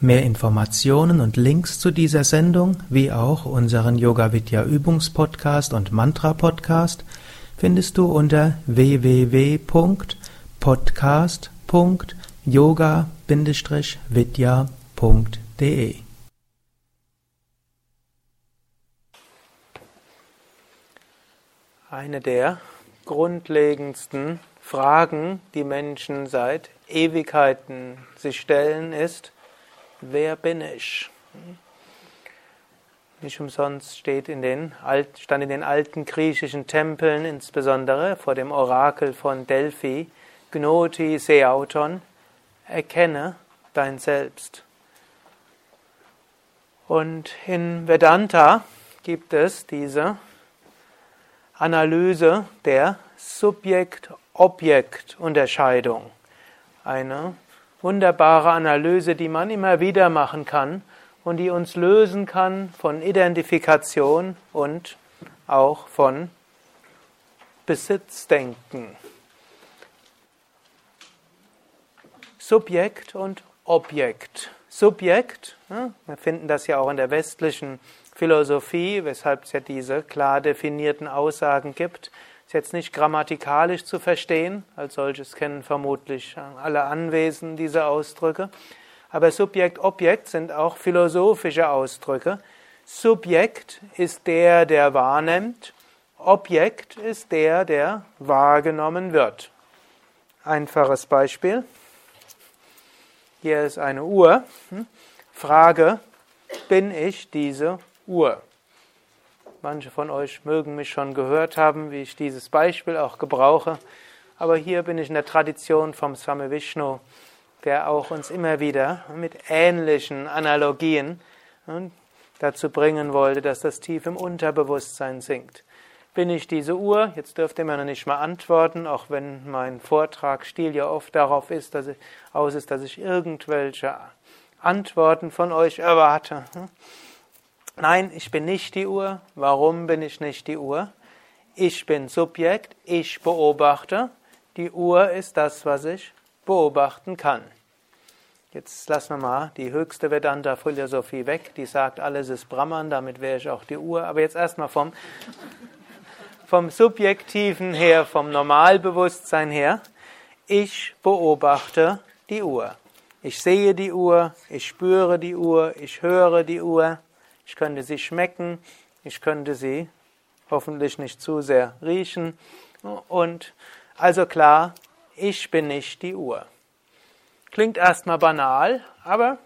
Mehr Informationen und Links zu dieser Sendung, wie auch unseren Yoga Vidya Übungspodcast und Mantra Podcast findest du unter www.podcast.yoga-vidya.de. Eine der grundlegendsten Fragen, die Menschen seit Ewigkeiten sich stellen, ist, wer bin ich? Nicht umsonst steht in den, stand in den alten griechischen Tempeln, insbesondere vor dem Orakel von Delphi, Gnoti Seauton, erkenne dein Selbst. Und in Vedanta gibt es diese Analyse der Subjekt-Objekt-Unterscheidung. Eine wunderbare Analyse, die man immer wieder machen kann und die uns lösen kann von Identifikation und auch von Besitzdenken. Subjekt und Objekt. Subjekt, wir finden das ja auch in der westlichen Philosophie, weshalb es ja diese klar definierten Aussagen gibt, ist jetzt nicht grammatikalisch zu verstehen, als solches kennen vermutlich alle Anwesenden diese Ausdrücke, aber Subjekt, Objekt sind auch philosophische Ausdrücke. Subjekt ist der, der wahrnimmt, Objekt ist der, der wahrgenommen wird. Einfaches Beispiel. Hier ist eine Uhr. Hm? Frage, bin ich diese Uhr? Manche von euch mögen mich schon gehört haben, wie ich dieses Beispiel auch gebrauche. Aber hier bin ich in der Tradition vom Swami Vishnu, der auch uns immer wieder mit ähnlichen Analogien hm, dazu bringen wollte, dass das tief im Unterbewusstsein sinkt. Bin ich diese Uhr? Jetzt dürft ihr mir noch nicht mal antworten, auch wenn mein Vortragsstil ja oft darauf ist, dass ich, aus ist, dass ich irgendwelche Antworten von euch erwarte. Nein, ich bin nicht die Uhr. Warum bin ich nicht die Uhr? Ich bin Subjekt, ich beobachte. Die Uhr ist das, was ich beobachten kann. Jetzt lassen wir mal die höchste Vedanta-Philosophie weg, die sagt, alles ist Brahman, damit wäre ich auch die Uhr. Aber jetzt erstmal vom, vom Subjektiven her, vom Normalbewusstsein her. Ich beobachte die Uhr. Ich sehe die Uhr, ich spüre die Uhr, ich höre die Uhr ich könnte sie schmecken, ich könnte sie hoffentlich nicht zu sehr riechen. Und also klar, ich bin nicht die Uhr. Klingt erstmal banal, aber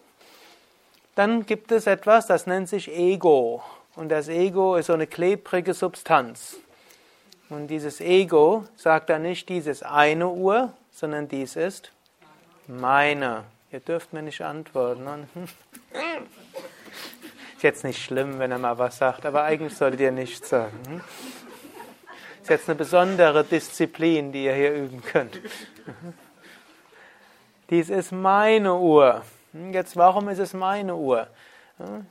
dann gibt es etwas, das nennt sich Ego. Und das Ego ist so eine klebrige Substanz. Und dieses Ego sagt dann nicht, dies ist eine Uhr, sondern dies ist meine. Ihr dürft mir nicht antworten. Ist jetzt nicht schlimm, wenn er mal was sagt, aber eigentlich solltet ihr nichts sagen. Hm? Ist jetzt eine besondere Disziplin, die ihr hier üben könnt. Dies ist meine Uhr. Hm? Jetzt, warum ist es meine Uhr? Hm?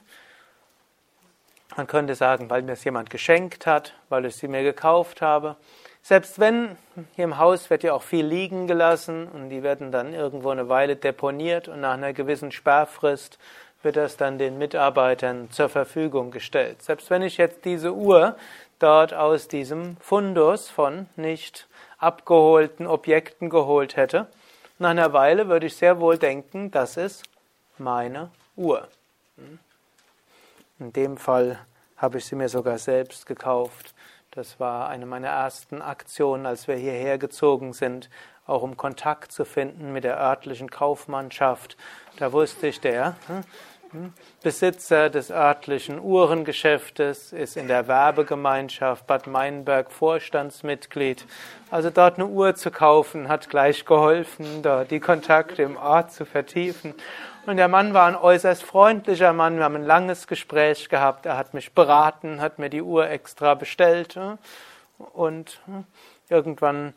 Man könnte sagen, weil mir es jemand geschenkt hat, weil ich sie mir gekauft habe. Selbst wenn, hier im Haus wird ja auch viel liegen gelassen und die werden dann irgendwo eine Weile deponiert und nach einer gewissen Sperrfrist wird das dann den Mitarbeitern zur Verfügung gestellt. Selbst wenn ich jetzt diese Uhr dort aus diesem Fundus von nicht abgeholten Objekten geholt hätte, nach einer Weile würde ich sehr wohl denken, das ist meine Uhr. In dem Fall habe ich sie mir sogar selbst gekauft. Das war eine meiner ersten Aktionen, als wir hierher gezogen sind, auch um Kontakt zu finden mit der örtlichen Kaufmannschaft. Da wusste ich, der hm, Besitzer des örtlichen Uhrengeschäftes, ist in der Werbegemeinschaft Bad Meinberg Vorstandsmitglied. Also dort eine Uhr zu kaufen, hat gleich geholfen, dort die Kontakte im Ort zu vertiefen. Und der Mann war ein äußerst freundlicher Mann. Wir haben ein langes Gespräch gehabt. Er hat mich beraten, hat mir die Uhr extra bestellt. Und irgendwann hm,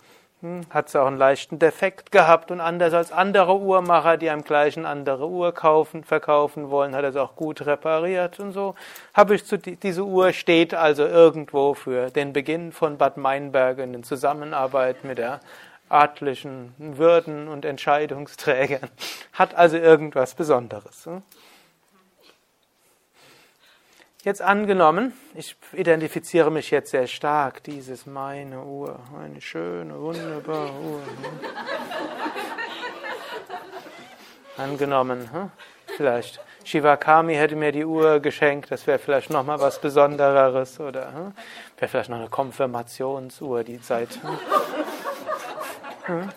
hat sie auch einen leichten Defekt gehabt und anders als andere Uhrmacher, die einem gleich eine andere Uhr kaufen, verkaufen wollen, hat er sie auch gut repariert und so. Habe ich zu, diese Uhr steht also irgendwo für den Beginn von Bad Meinberg in Zusammenarbeit mit der adlichen Würden und Entscheidungsträgern. Hat also irgendwas Besonderes. Jetzt angenommen, ich identifiziere mich jetzt sehr stark, dieses meine Uhr, eine schöne, wunderbare Uhr. Hm? Angenommen, hm? vielleicht Shivakami hätte mir die Uhr geschenkt, das wäre vielleicht nochmal was Besondereres oder hm? wäre vielleicht noch eine Konfirmationsuhr, die seit. Hm?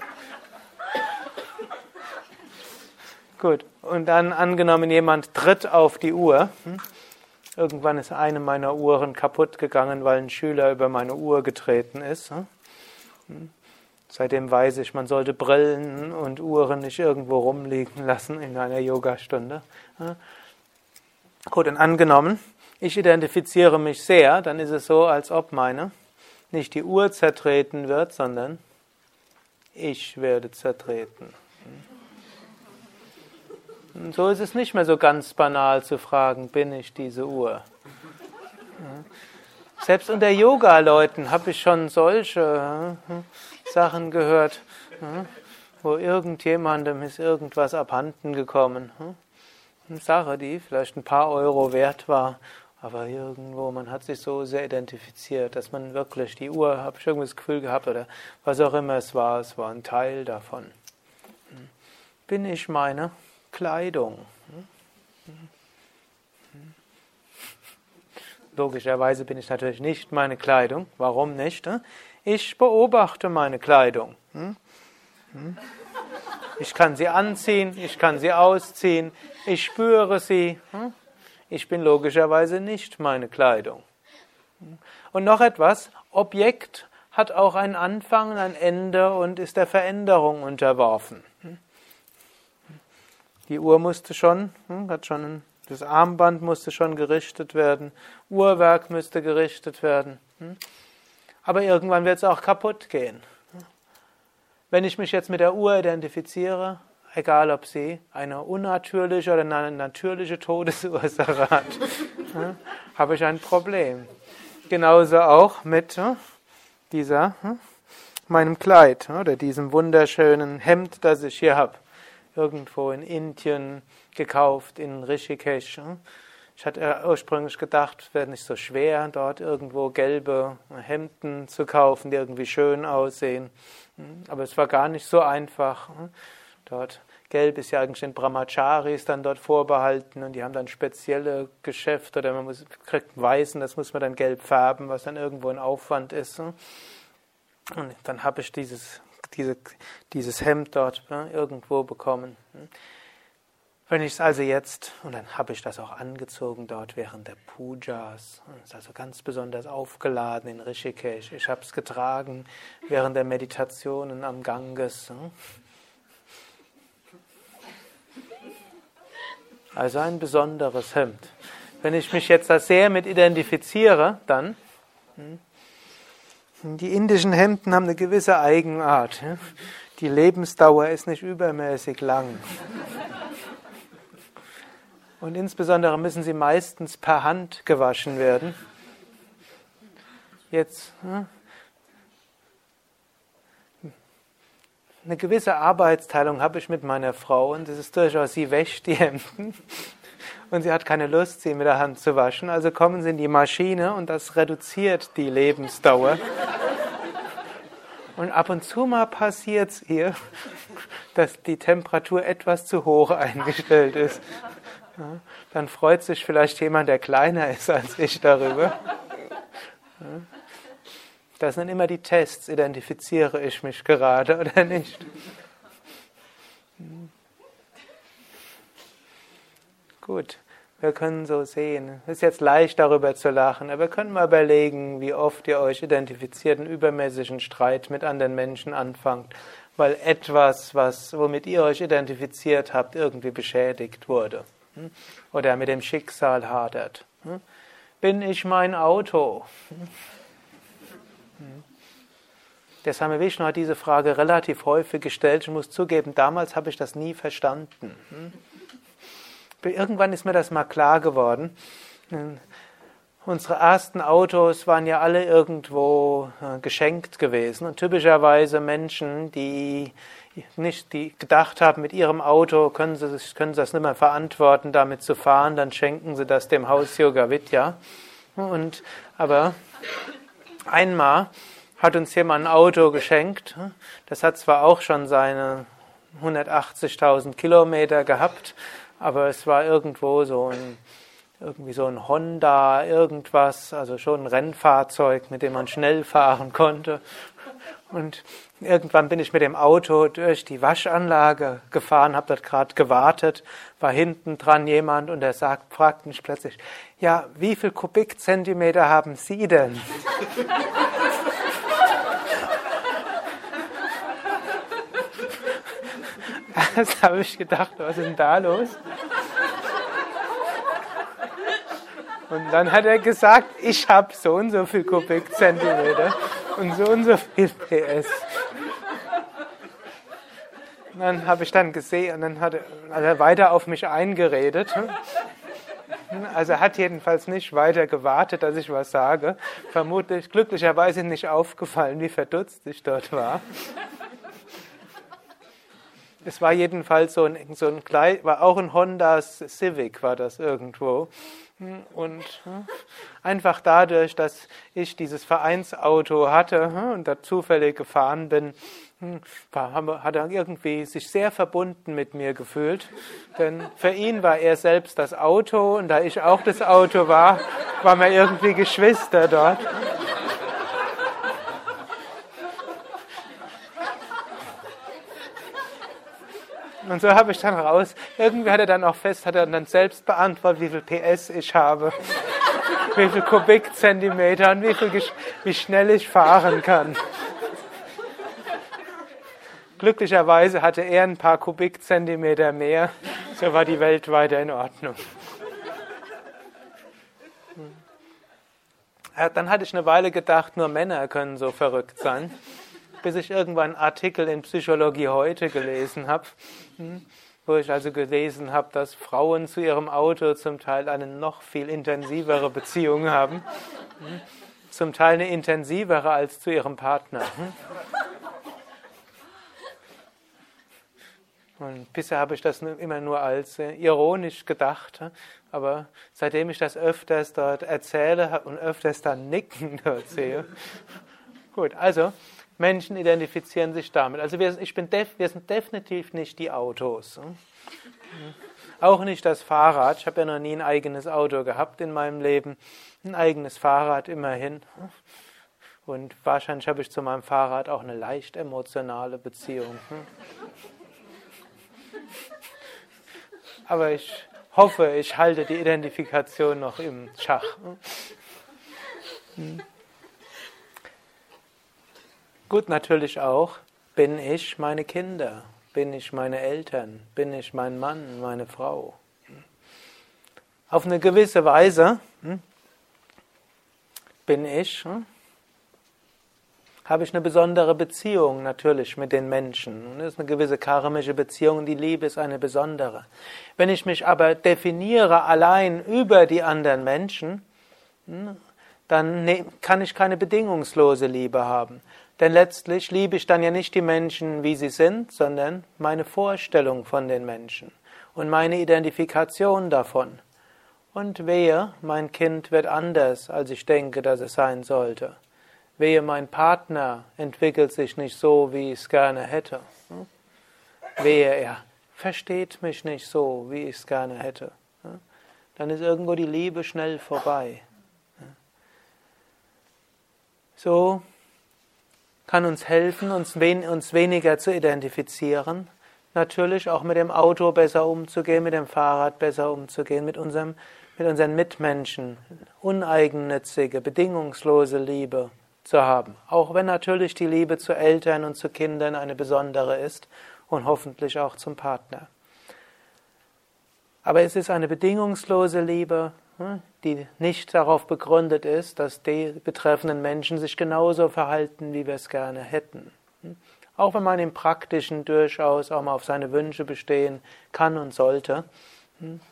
Gut, und dann angenommen, jemand tritt auf die Uhr. Irgendwann ist eine meiner Uhren kaputt gegangen, weil ein Schüler über meine Uhr getreten ist. Hm? Hm? Seitdem weiß ich, man sollte Brillen und Uhren nicht irgendwo rumliegen lassen in einer Yogastunde. Hm? Gut, und angenommen, ich identifiziere mich sehr, dann ist es so, als ob meine nicht die Uhr zertreten wird, sondern ich werde zertreten. Und so ist es nicht mehr so ganz banal zu fragen, bin ich diese Uhr? Selbst unter Yoga-Leuten habe ich schon solche hm, Sachen gehört, hm, wo irgendjemandem ist irgendwas abhanden gekommen. Hm. Eine Sache, die vielleicht ein paar Euro wert war, aber irgendwo, man hat sich so sehr identifiziert, dass man wirklich die Uhr, habe ich irgendwie das Gefühl gehabt, oder was auch immer es war, es war ein Teil davon. Bin ich meine Kleidung. Logischerweise bin ich natürlich nicht meine Kleidung. Warum nicht? Ich beobachte meine Kleidung. Ich kann sie anziehen, ich kann sie ausziehen, ich spüre sie. Ich bin logischerweise nicht meine Kleidung. Und noch etwas, Objekt hat auch einen Anfang, ein Ende und ist der Veränderung unterworfen. Die Uhr musste schon, hm, hat schon, das Armband musste schon gerichtet werden, Uhrwerk müsste gerichtet werden. Hm. Aber irgendwann wird es auch kaputt gehen. Wenn ich mich jetzt mit der Uhr identifiziere, egal ob sie eine unnatürliche oder eine natürliche Todesursache hat, hm, habe ich ein Problem. Genauso auch mit dieser, meinem Kleid oder diesem wunderschönen Hemd, das ich hier habe irgendwo in Indien gekauft, in Rishikesh. Ich hatte ursprünglich gedacht, es wäre nicht so schwer, dort irgendwo gelbe Hemden zu kaufen, die irgendwie schön aussehen. Aber es war gar nicht so einfach. Dort Gelb ist ja eigentlich den Brahmacharis dann dort vorbehalten und die haben dann spezielle Geschäfte oder man muss, kriegt Weißen, das muss man dann gelb färben, was dann irgendwo ein Aufwand ist. Und dann habe ich dieses diese, dieses Hemd dort ne, irgendwo bekommen. Wenn ich es also jetzt, und dann habe ich das auch angezogen dort während der Pujas, ist also ganz besonders aufgeladen in Rishikesh. Ich habe es getragen während der Meditationen am Ganges. Ne. Also ein besonderes Hemd. Wenn ich mich jetzt da sehr mit identifiziere, dann hm, die indischen Hemden haben eine gewisse Eigenart. Die Lebensdauer ist nicht übermäßig lang. Und insbesondere müssen sie meistens per Hand gewaschen werden. Jetzt eine gewisse Arbeitsteilung habe ich mit meiner Frau und das ist durchaus, sie wäscht die Hemden und sie hat keine Lust, sie mit der Hand zu waschen. Also kommen sie in die Maschine und das reduziert die Lebensdauer. Und ab und zu mal passiert es ihr, dass die Temperatur etwas zu hoch eingestellt ist. Ja, dann freut sich vielleicht jemand, der kleiner ist als ich darüber. Ja, das sind immer die Tests, identifiziere ich mich gerade oder nicht. Gut, wir können so sehen. Es ist jetzt leicht darüber zu lachen, aber wir können mal überlegen, wie oft ihr euch identifiziert, einen übermäßigen Streit mit anderen Menschen anfangt, weil etwas, was, womit ihr euch identifiziert habt, irgendwie beschädigt wurde hm? oder mit dem Schicksal hadert. Hm? Bin ich mein Auto? Hm? Der Same Vishnu hat diese Frage relativ häufig gestellt. Ich muss zugeben, damals habe ich das nie verstanden. Irgendwann ist mir das mal klar geworden. Unsere ersten Autos waren ja alle irgendwo äh, geschenkt gewesen und typischerweise Menschen, die nicht, die gedacht haben, mit ihrem Auto können sie, können sie das nicht mehr verantworten, damit zu fahren, dann schenken sie das dem Haus Yoga Vidya. Und, aber einmal hat uns jemand ein Auto geschenkt. Das hat zwar auch schon seine 180.000 Kilometer gehabt, aber es war irgendwo so ein irgendwie so ein Honda, irgendwas, also schon ein Rennfahrzeug, mit dem man schnell fahren konnte. Und irgendwann bin ich mit dem Auto durch die Waschanlage gefahren, habe dort gerade gewartet, war hinten dran jemand und er sagt, fragt mich plötzlich, ja, wie viel Kubikzentimeter haben Sie denn? Das habe ich gedacht, was ist denn da los? Und dann hat er gesagt, ich habe so und so viel Kubikzentimeter und so und so viel PS. Und dann habe ich dann gesehen und dann hat er, hat er weiter auf mich eingeredet. Also er hat jedenfalls nicht weiter gewartet, dass ich was sage. Vermutlich, glücklicherweise nicht aufgefallen, wie verdutzt ich dort war. Es war jedenfalls so ein, so ein war auch ein Honda Civic, war das irgendwo. Und einfach dadurch, dass ich dieses Vereinsauto hatte und da zufällig gefahren bin, hat er irgendwie sich sehr verbunden mit mir gefühlt. Denn für ihn war er selbst das Auto und da ich auch das Auto war, waren wir irgendwie Geschwister dort. Und so habe ich dann raus, irgendwie hat er dann auch fest, hat er dann selbst beantwortet, wie viel PS ich habe, wie viel Kubikzentimeter und wie, viel, wie schnell ich fahren kann. Glücklicherweise hatte er ein paar Kubikzentimeter mehr, so war die Welt weiter in Ordnung. Dann hatte ich eine Weile gedacht, nur Männer können so verrückt sein bis ich irgendwann einen Artikel in Psychologie heute gelesen habe, hm, wo ich also gelesen habe, dass Frauen zu ihrem Auto zum Teil eine noch viel intensivere Beziehung haben, hm, zum Teil eine intensivere als zu ihrem Partner. Hm. Und bisher habe ich das immer nur als äh, ironisch gedacht, aber seitdem ich das öfters dort erzähle und öfters dann nicken dort sehe, gut, also Menschen identifizieren sich damit. Also wir, ich bin def, wir sind definitiv nicht die Autos. Hm? Auch nicht das Fahrrad. Ich habe ja noch nie ein eigenes Auto gehabt in meinem Leben. Ein eigenes Fahrrad immerhin. Und wahrscheinlich habe ich zu meinem Fahrrad auch eine leicht emotionale Beziehung. Hm? Aber ich hoffe, ich halte die Identifikation noch im Schach. Gut, natürlich auch, bin ich meine Kinder, bin ich meine Eltern, bin ich mein Mann, meine Frau. Auf eine gewisse Weise hm, bin ich, hm, habe ich eine besondere Beziehung natürlich mit den Menschen. Das ist eine gewisse karmische Beziehung, die Liebe ist eine besondere. Wenn ich mich aber definiere allein über die anderen Menschen, hm, dann ne, kann ich keine bedingungslose Liebe haben. Denn letztlich liebe ich dann ja nicht die Menschen, wie sie sind, sondern meine Vorstellung von den Menschen und meine Identifikation davon. Und wehe, mein Kind wird anders, als ich denke, dass es sein sollte. Wehe, mein Partner entwickelt sich nicht so, wie ich es gerne hätte. Wehe, er versteht mich nicht so, wie ich es gerne hätte. Dann ist irgendwo die Liebe schnell vorbei. So kann uns helfen, uns, wen, uns weniger zu identifizieren. Natürlich auch mit dem Auto besser umzugehen, mit dem Fahrrad besser umzugehen, mit, unserem, mit unseren Mitmenschen. Uneigennützige, bedingungslose Liebe zu haben. Auch wenn natürlich die Liebe zu Eltern und zu Kindern eine besondere ist und hoffentlich auch zum Partner. Aber es ist eine bedingungslose Liebe, hm, die nicht darauf begründet ist, dass die betreffenden Menschen sich genauso verhalten, wie wir es gerne hätten. Auch wenn man im Praktischen durchaus auch mal auf seine Wünsche bestehen kann und sollte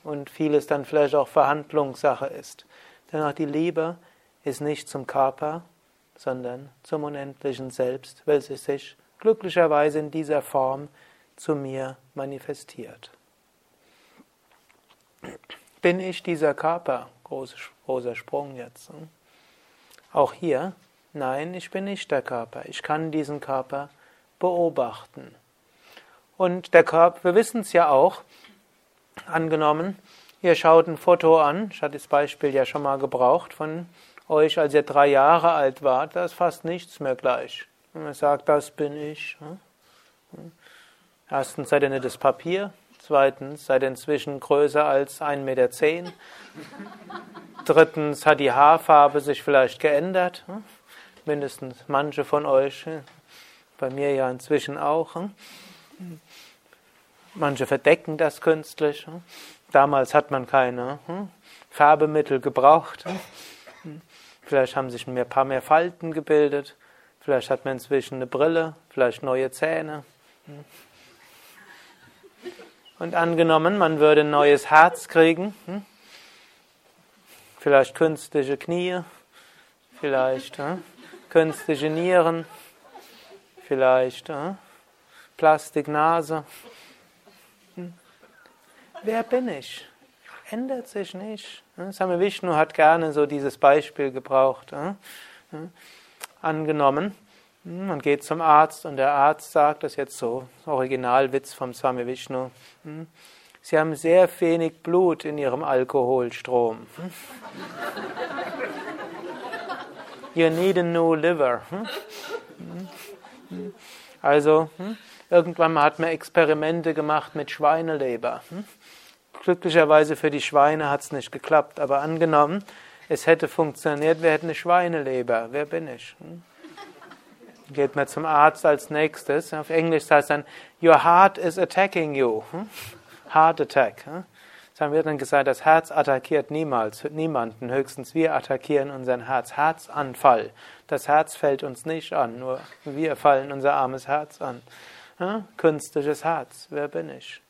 und vieles dann vielleicht auch Verhandlungssache ist. Dennoch die Liebe ist nicht zum Körper, sondern zum unendlichen Selbst, welches sich glücklicherweise in dieser Form zu mir manifestiert. Bin ich dieser Körper? Großer, großer Sprung jetzt. Hm? Auch hier, nein, ich bin nicht der Körper. Ich kann diesen Körper beobachten. Und der Körper, wir wissen es ja auch, angenommen, ihr schaut ein Foto an, ich hatte das Beispiel ja schon mal gebraucht von euch, als ihr drei Jahre alt wart, da ist fast nichts mehr gleich. Und man sagt, das bin ich. Hm? Erstens seid ihr nicht das Papier, zweitens seid inzwischen größer als 1,10 Meter. Drittens hat die Haarfarbe sich vielleicht geändert. Hm? Mindestens manche von euch, hm? bei mir ja inzwischen auch. Manche verdecken das künstlich. Damals hat man keine Färbemittel gebraucht. Vielleicht haben sich ein paar mehr Falten gebildet. Vielleicht hat man inzwischen eine Brille, vielleicht neue Zähne. Und angenommen, man würde ein neues Herz kriegen, hm? vielleicht künstliche Knie, vielleicht hm? künstliche Nieren, vielleicht hm? Plastiknase. Hm? Wer bin ich? Ändert sich nicht. Same Vishnu hat gerne so dieses Beispiel gebraucht. Angenommen, man geht zum Arzt und der Arzt sagt, das ist jetzt so Originalwitz vom Swami Vishnu, Sie haben sehr wenig Blut in Ihrem Alkoholstrom. You need a new liver. Also, irgendwann hat man Experimente gemacht mit Schweineleber. Glücklicherweise für die Schweine hat es nicht geklappt, aber angenommen, es hätte funktioniert, wir hätten eine Schweineleber. Wer bin ich? Hm? Geht man zum Arzt als nächstes. Auf Englisch heißt dann, Your heart is attacking you. Hm? Heart attack. Hm? Das haben wir dann gesagt, das Herz attackiert niemals, niemanden, höchstens wir attackieren unseren Herz. Herzanfall. Das Herz fällt uns nicht an, nur wir fallen unser armes Herz an. Künstliches Herz, wer bin ich?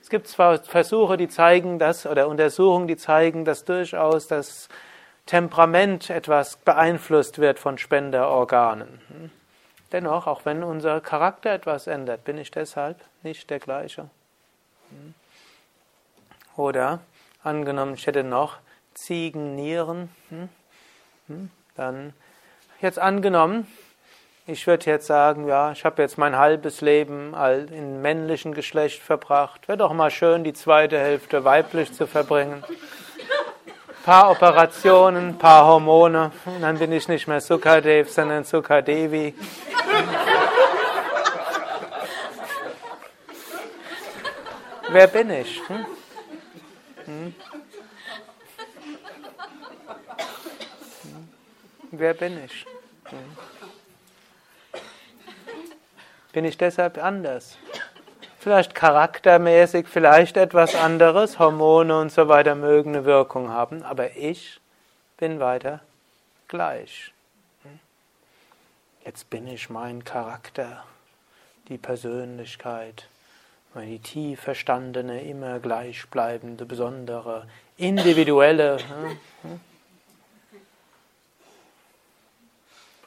Es gibt zwar Versuche, die zeigen das, oder Untersuchungen, die zeigen, dass durchaus das Temperament etwas beeinflusst wird von Spenderorganen. Dennoch, auch wenn unser Charakter etwas ändert, bin ich deshalb nicht der gleiche. Oder angenommen, ich hätte noch Ziegennieren, dann jetzt angenommen, ich würde jetzt sagen, ja, ich habe jetzt mein halbes Leben im männlichen Geschlecht verbracht. Wäre doch mal schön, die zweite Hälfte weiblich zu verbringen. Paar Operationen, paar Hormone, und dann bin ich nicht mehr Sukadev, sondern Sukadevi. Wer bin ich? Hm? Hm? Wer bin ich? Hm? Bin ich deshalb anders? Vielleicht charaktermäßig, vielleicht etwas anderes, Hormone und so weiter mögen eine Wirkung haben, aber ich bin weiter gleich. Jetzt bin ich mein Charakter, die Persönlichkeit, die tief verstandene, immer gleichbleibende, besondere, individuelle.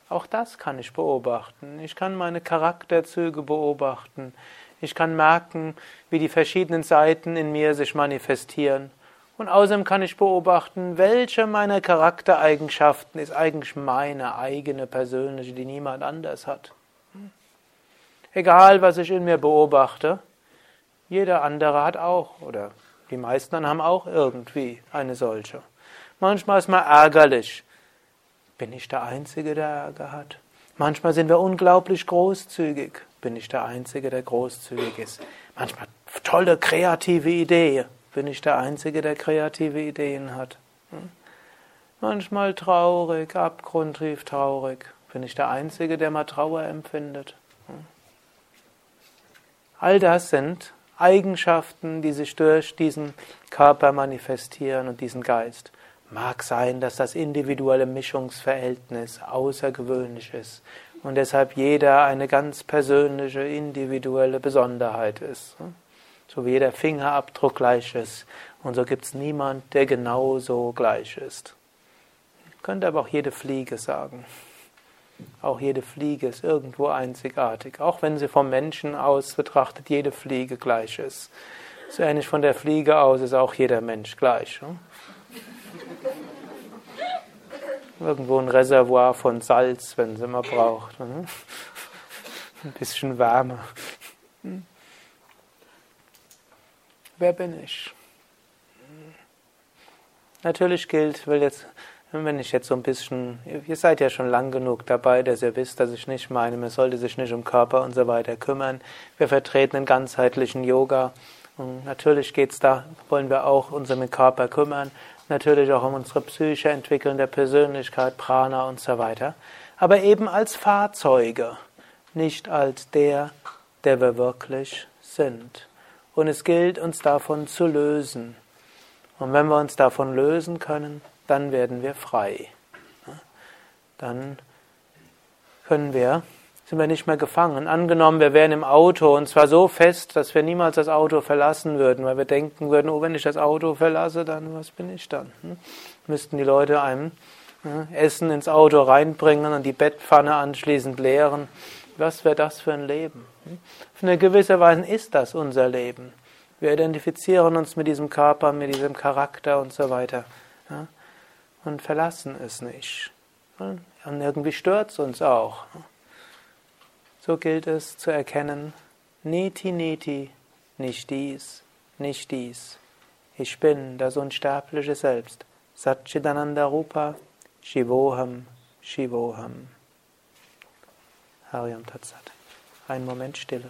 Auch das kann ich beobachten. Ich kann meine Charakterzüge beobachten. Ich kann merken, wie die verschiedenen Seiten in mir sich manifestieren. Und außerdem kann ich beobachten, welche meiner Charaktereigenschaften ist eigentlich meine eigene persönliche, die niemand anders hat. Egal, was ich in mir beobachte, jeder andere hat auch, oder die meisten haben auch irgendwie eine solche. Manchmal ist man ärgerlich, bin ich der Einzige, der Ärger hat? Manchmal sind wir unglaublich großzügig. Bin ich der Einzige, der großzügig ist? Manchmal tolle kreative Idee. Bin ich der Einzige, der kreative Ideen hat? Hm? Manchmal traurig, abgrundtief traurig. Bin ich der Einzige, der mal Trauer empfindet? All das sind Eigenschaften, die sich durch diesen Körper manifestieren und diesen Geist. Mag sein, dass das individuelle Mischungsverhältnis außergewöhnlich ist und deshalb jeder eine ganz persönliche, individuelle Besonderheit ist. So wie jeder Fingerabdruck gleich ist. Und so gibt es niemand, der genauso gleich ist. Könnte aber auch jede Fliege sagen. Auch jede Fliege ist irgendwo einzigartig, auch wenn sie vom Menschen aus betrachtet jede Fliege gleich ist. So ähnlich von der Fliege aus ist auch jeder Mensch gleich. Ne? Irgendwo ein Reservoir von Salz, wenn sie mal braucht. Ne? Ein bisschen Wärme. Hm? Wer bin ich? Natürlich gilt, will jetzt wenn ich jetzt so ein bisschen, ihr seid ja schon lang genug dabei, dass ihr wisst, dass ich nicht meine, man sollte sich nicht um Körper und so weiter kümmern. Wir vertreten einen ganzheitlichen Yoga. Und natürlich geht's da, wollen wir auch uns um den Körper kümmern. Natürlich auch um unsere Psyche, Entwickeln der Persönlichkeit, Prana und so weiter. Aber eben als Fahrzeuge, nicht als der, der wir wirklich sind. Und es gilt, uns davon zu lösen. Und wenn wir uns davon lösen können, dann werden wir frei. Dann können wir, sind wir nicht mehr gefangen. Angenommen, wir wären im Auto und zwar so fest, dass wir niemals das Auto verlassen würden, weil wir denken würden, oh, wenn ich das Auto verlasse, dann was bin ich dann? Hm? Müssten die Leute einem hm, Essen ins Auto reinbringen und die Bettpfanne anschließend leeren. Was wäre das für ein Leben? Hm? Auf eine gewisse Weise ist das unser Leben. Wir identifizieren uns mit diesem Körper, mit diesem Charakter und so weiter und verlassen es nicht. Und irgendwie stört es uns auch. So gilt es zu erkennen, Neti Neti, nicht dies, nicht dies. Ich bin das unsterbliche Selbst. Satchidananda Rupa, Shivoham, Shivoham. Hariam Tatsat. Ein Moment Stille.